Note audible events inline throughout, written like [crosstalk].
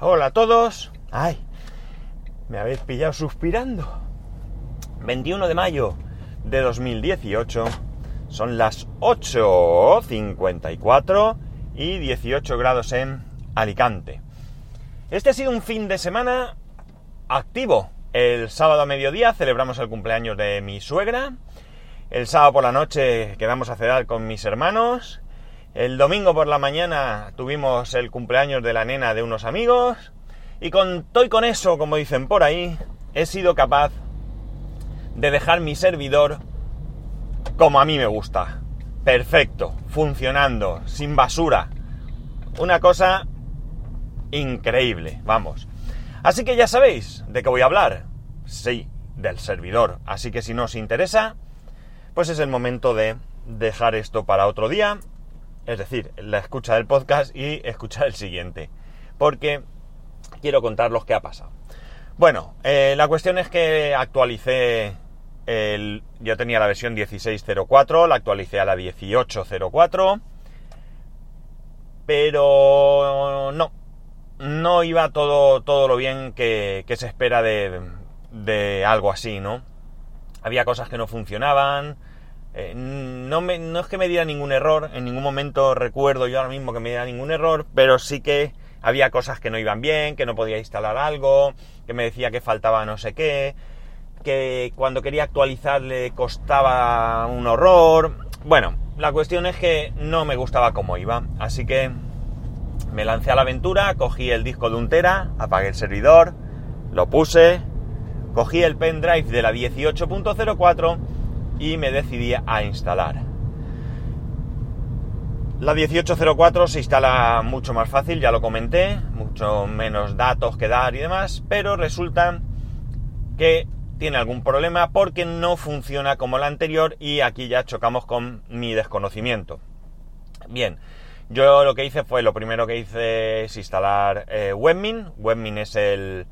Hola a todos. Ay, me habéis pillado suspirando. 21 de mayo de 2018. Son las 8.54 y 18 grados en Alicante. Este ha sido un fin de semana activo. El sábado a mediodía celebramos el cumpleaños de mi suegra. El sábado por la noche quedamos a cenar con mis hermanos. El domingo por la mañana tuvimos el cumpleaños de la nena de unos amigos. Y con todo y con eso, como dicen por ahí, he sido capaz de dejar mi servidor como a mí me gusta. Perfecto, funcionando, sin basura. Una cosa increíble, vamos. Así que ya sabéis de qué voy a hablar. Sí, del servidor. Así que si no os interesa, pues es el momento de dejar esto para otro día es decir, la escucha del podcast y escuchar el siguiente, porque quiero contar que ha pasado. Bueno, eh, la cuestión es que actualicé el, yo tenía la versión 16.04, la actualicé a la 18.04, pero no, no iba todo, todo lo bien que, se espera de, de algo así, ¿no? Había cosas que no funcionaban, eh, no, no es que me diera ningún error, en ningún momento recuerdo yo ahora mismo que me diera ningún error, pero sí que había cosas que no iban bien, que no podía instalar algo, que me decía que faltaba no sé qué, que cuando quería actualizar le costaba un horror. Bueno, la cuestión es que no me gustaba cómo iba, así que me lancé a la aventura, cogí el disco de un tera, apagué el servidor, lo puse, cogí el pendrive de la 18.04 y me decidí a instalar. La 1804 se instala mucho más fácil, ya lo comenté, mucho menos datos que dar y demás, pero resulta que tiene algún problema porque no funciona como la anterior y aquí ya chocamos con mi desconocimiento. Bien, yo lo que hice fue, lo primero que hice es instalar eh, Webmin. Webmin es el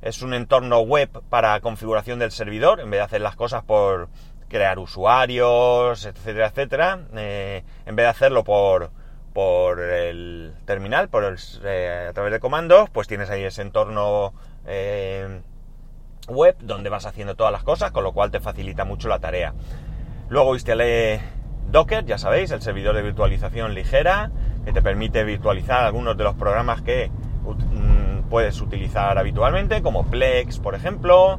es un entorno web para configuración del servidor, en vez de hacer las cosas por crear usuarios, etcétera, etcétera, eh, en vez de hacerlo por, por el terminal, por eh, a través de comandos, pues tienes ahí ese entorno eh, web donde vas haciendo todas las cosas, con lo cual te facilita mucho la tarea. Luego instalé Docker, ya sabéis, el servidor de virtualización ligera, que te permite virtualizar algunos de los programas que mm, puedes utilizar habitualmente, como Plex, por ejemplo,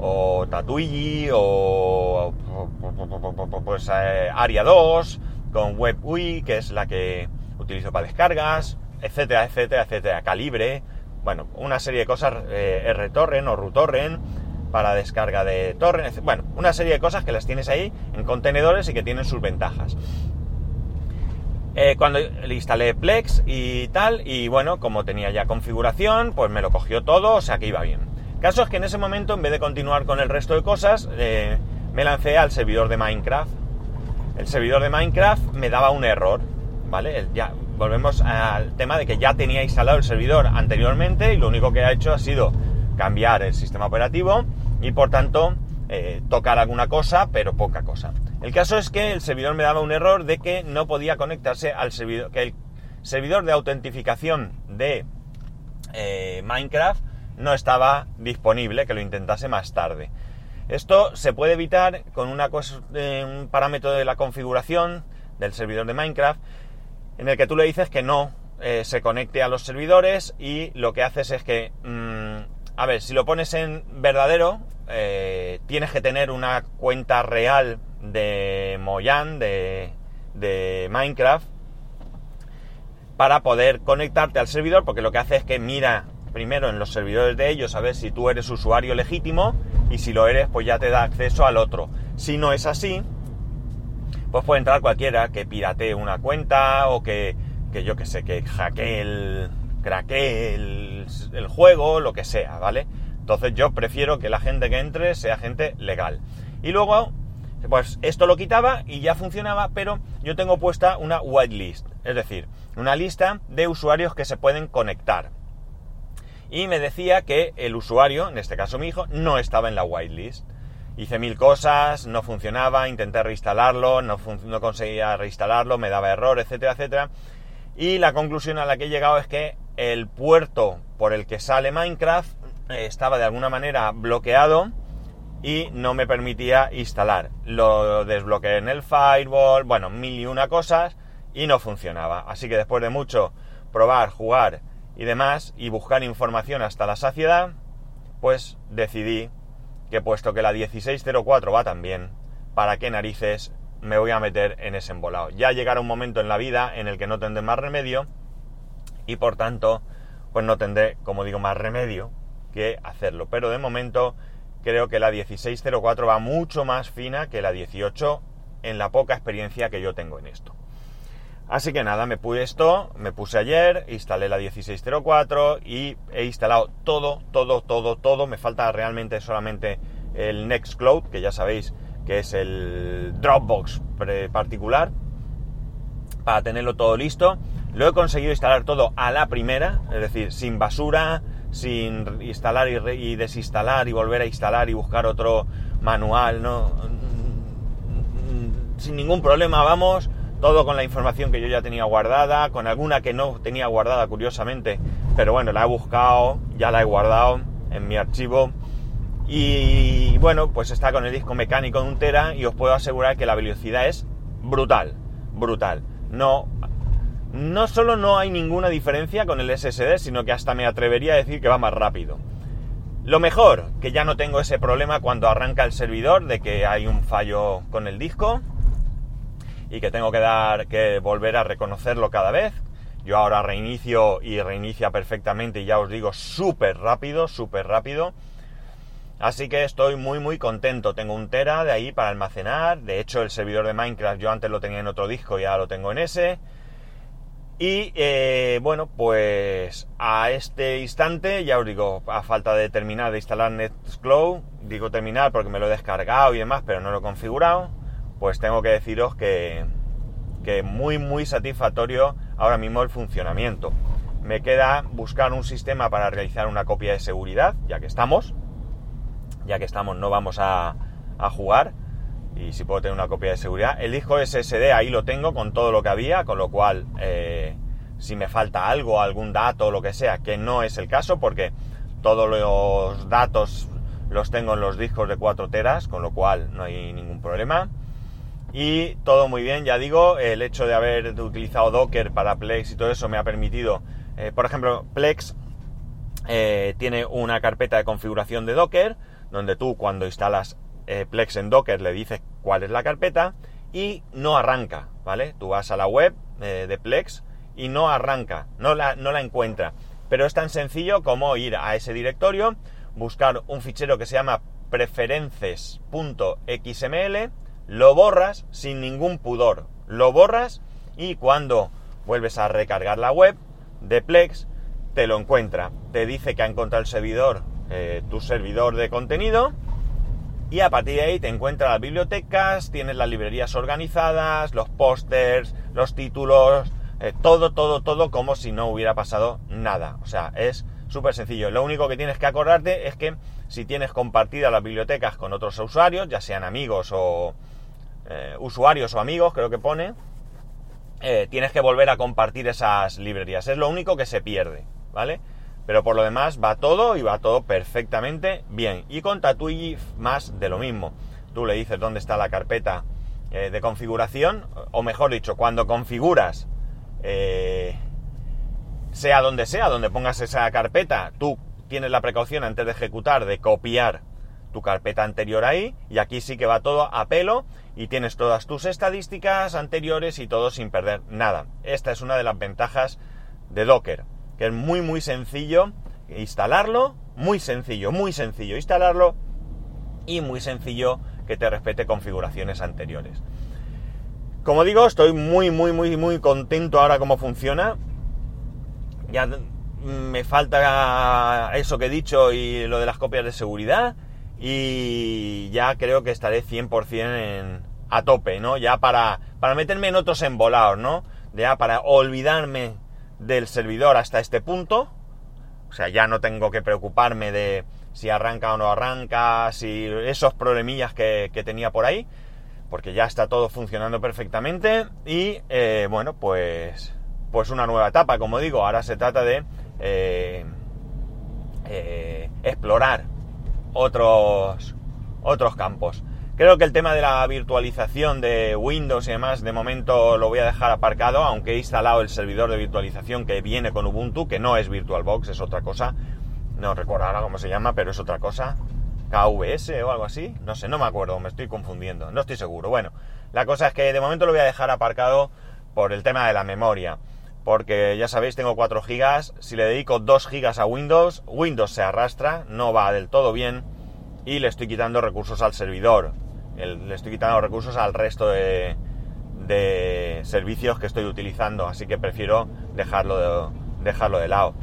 o Tatuigi, o pues eh, Aria 2, con WebUI, que es la que utilizo para descargas, etcétera, etcétera, etcétera, Calibre, bueno, una serie de cosas, eh, RTorrent o RuTorrent para descarga de torrent, bueno, una serie de cosas que las tienes ahí en contenedores y que tienen sus ventajas. Eh, cuando le instalé Plex y tal, y bueno, como tenía ya configuración, pues me lo cogió todo, o sea que iba bien. Caso es que en ese momento, en vez de continuar con el resto de cosas, eh, me lancé al servidor de Minecraft. El servidor de Minecraft me daba un error, ¿vale? Ya volvemos al tema de que ya tenía instalado el servidor anteriormente y lo único que ha hecho ha sido cambiar el sistema operativo y por tanto eh, tocar alguna cosa, pero poca cosa. El caso es que el servidor me daba un error de que no podía conectarse al servidor, que el servidor de autentificación de eh, Minecraft no estaba disponible, que lo intentase más tarde. Esto se puede evitar con eh, un parámetro de la configuración del servidor de Minecraft en el que tú le dices que no eh, se conecte a los servidores y lo que haces es que, mm, a ver, si lo pones en verdadero, eh, tienes que tener una cuenta real de Mojang, de, de Minecraft, para poder conectarte al servidor, porque lo que hace es que mira primero en los servidores de ellos a ver si tú eres usuario legítimo y si lo eres pues ya te da acceso al otro. Si no es así, pues puede entrar cualquiera que piratee una cuenta o que, que yo que sé, que hackee el, craquee el, el juego, lo que sea, ¿vale? Entonces yo prefiero que la gente que entre sea gente legal. Y luego, pues esto lo quitaba y ya funcionaba, pero yo tengo puesta una whitelist, es decir, una lista de usuarios que se pueden conectar y me decía que el usuario, en este caso mi hijo, no estaba en la whitelist. Hice mil cosas, no funcionaba, intenté reinstalarlo, no, conseguía reinstalarlo, me daba error, etcétera, etcétera. Y la conclusión a la que he llegado es que el puerto por el que sale Minecraft eh, estaba de alguna manera bloqueado y no me permitía instalar. Lo desbloqueé en el firewall, bueno, mil y una cosas y no funcionaba. Así que después de mucho probar, jugar y demás y buscar información hasta la saciedad, pues decidí que puesto que la 1604 va tan bien, ¿para qué narices me voy a meter en ese embolado? Ya llegará un momento en la vida en el que no tendré más remedio y por tanto, pues no tendré, como digo, más remedio que hacerlo. Pero de momento creo que la 1604 va mucho más fina que la 18 en la poca experiencia que yo tengo en esto. Así que nada, me puse esto, me puse ayer, instalé la 1604 y he instalado todo, todo, todo, todo. Me falta realmente solamente el Nextcloud, que ya sabéis que es el Dropbox particular, para tenerlo todo listo. Lo he conseguido instalar todo a la primera, es decir, sin basura, sin instalar y, desinstalar y volver a instalar y buscar otro manual, ¿no? Sin ningún problema, vamos, todo con la información que yo ya tenía guardada, con alguna que no tenía guardada curiosamente, pero bueno, la he buscado, ya la he guardado en mi archivo. Y bueno, pues está con el disco mecánico de un tera y os puedo asegurar que la velocidad es brutal, brutal. No no solo no hay ninguna diferencia con el SSD, sino que hasta me atrevería a decir que va más rápido. Lo mejor, que ya no tengo ese problema cuando arranca el servidor de que hay un fallo con el disco y que tengo que dar que volver a reconocerlo cada vez. Yo ahora reinicio y reinicia perfectamente y ya os digo súper rápido, súper rápido. Así que estoy muy muy contento. Tengo un tera de ahí para almacenar. De hecho el servidor de Minecraft yo antes lo tenía en otro disco y ahora lo tengo en ese. Y eh, bueno, pues a este instante, ya os digo, a falta de terminar de instalar Nextcloud, digo terminar porque me lo he descargado y demás, pero no lo he configurado, pues tengo que deciros que, que muy muy satisfactorio ahora mismo el funcionamiento. Me queda buscar un sistema para realizar una copia de seguridad, ya que estamos, ya que estamos no vamos a, a jugar, y si puedo tener una copia de seguridad. El disco SSD ahí lo tengo con todo lo que había, con lo cual eh, si me falta algo, algún dato lo que sea, que no es el caso porque todos los datos los tengo en los discos de 4 teras, con lo cual no hay ningún problema. Y todo muy bien, ya digo, el hecho de haber utilizado Docker para Plex y todo eso me ha permitido, eh, por ejemplo, Plex eh, tiene una carpeta de configuración de Docker, donde tú cuando instalas eh, Plex en Docker le dices cuál es la carpeta y no arranca, ¿vale? Tú vas a la web de Plex y no arranca, no la, no la encuentra. Pero es tan sencillo como ir a ese directorio, buscar un fichero que se llama preferences.xml, lo borras sin ningún pudor, lo borras y cuando vuelves a recargar la web de Plex, te lo encuentra. Te dice que ha encontrado el servidor, eh, tu servidor de contenido, y a partir de ahí te encuentras las bibliotecas, tienes las librerías organizadas, los pósters, los títulos, eh, todo, todo, todo como si no hubiera pasado nada. O sea, es súper sencillo. Lo único que tienes que acordarte es que si tienes compartidas las bibliotecas con otros usuarios, ya sean amigos o eh, usuarios o amigos, creo que pone, eh, tienes que volver a compartir esas librerías. Es lo único que se pierde, ¿vale? Pero por lo demás va todo y va todo perfectamente bien. Y con Tatooine más de lo mismo. Tú le dices dónde está la carpeta eh, de configuración, o mejor dicho, cuando configuras, sea donde sea, donde pongas esa carpeta, tú tienes la precaución antes de ejecutar de copiar tu carpeta anterior ahí y aquí sí que va todo a pelo y tienes todas tus estadísticas anteriores y todo sin perder nada. Esta es una de las ventajas de Docker que es muy muy sencillo instalarlo, muy sencillo, muy sencillo instalarlo y muy sencillo que te respete configuraciones anteriores. Como digo, estoy muy muy muy muy contento ahora cómo funciona. Ya me falta eso que he dicho y lo de las copias de seguridad y ya creo que estaré 100% a tope, ¿no? Ya para, para meterme en otros embolados, ¿no? Ya para olvidarme del servidor hasta este punto. O sea, ya no tengo que preocuparme de si arranca o no arranca, si esos problemillas que, tenía por ahí, porque ya está todo funcionando perfectamente y eh, bueno, pues, pues una nueva etapa, como digo, ahora se trata de eh, eh, explorar otros, otros campos. Creo que el tema de la virtualización de Windows y demás, de momento lo voy a dejar aparcado, aunque he instalado el servidor de virtualización que viene con Ubuntu, que no es VirtualBox, es otra cosa. No recuerdo ahora cómo se llama, pero es otra cosa. KVS o algo así. No sé, no me acuerdo, me estoy confundiendo, no estoy seguro. Bueno, la cosa es que de momento lo voy a dejar aparcado por el tema de la memoria. Porque ya sabéis, tengo 4 GB. Si le dedico 2 GB a Windows, Windows se arrastra, no va del todo bien. Y le estoy quitando recursos al servidor le estoy quitando recursos al resto de, servicios que estoy utilizando, así que prefiero dejarlo de, dejarlo de lado.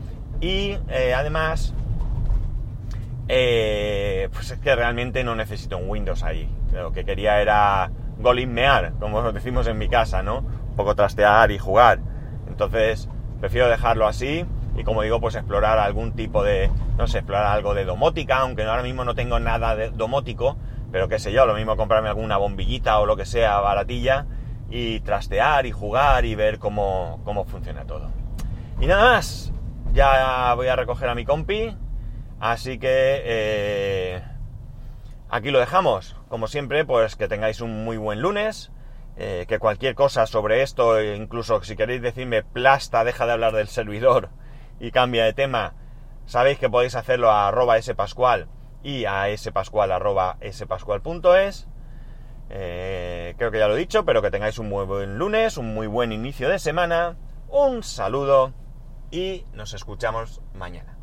Y eh, además, eh, pues es que realmente no necesito un Windows ahí. Lo que quería era golismear, como [laughs] decimos en mi casa, ¿no? Un poco trastear y jugar. Entonces, prefiero dejarlo así y como digo, pues explorar algún tipo de, no sé, explorar algo de domótica, aunque ahora mismo no tengo nada de domótico, pero qué sé yo, lo mismo comprarme alguna bombillita o lo que sea baratilla y trastear y jugar y ver cómo, funciona todo. Y nada más, ya voy a recoger a mi compi, así que eh, aquí lo dejamos. Como siempre, pues que tengáis un muy buen lunes. Eh, que cualquier cosa sobre esto, incluso si queréis decirme plasta, deja de hablar del servidor y cambia de tema, sabéis que podéis hacerlo a arroba spascual y a spascual.spascual.es. Eh, creo que ya lo he dicho, pero que tengáis un muy buen lunes, un muy buen inicio de semana. Un saludo y nos escuchamos mañana.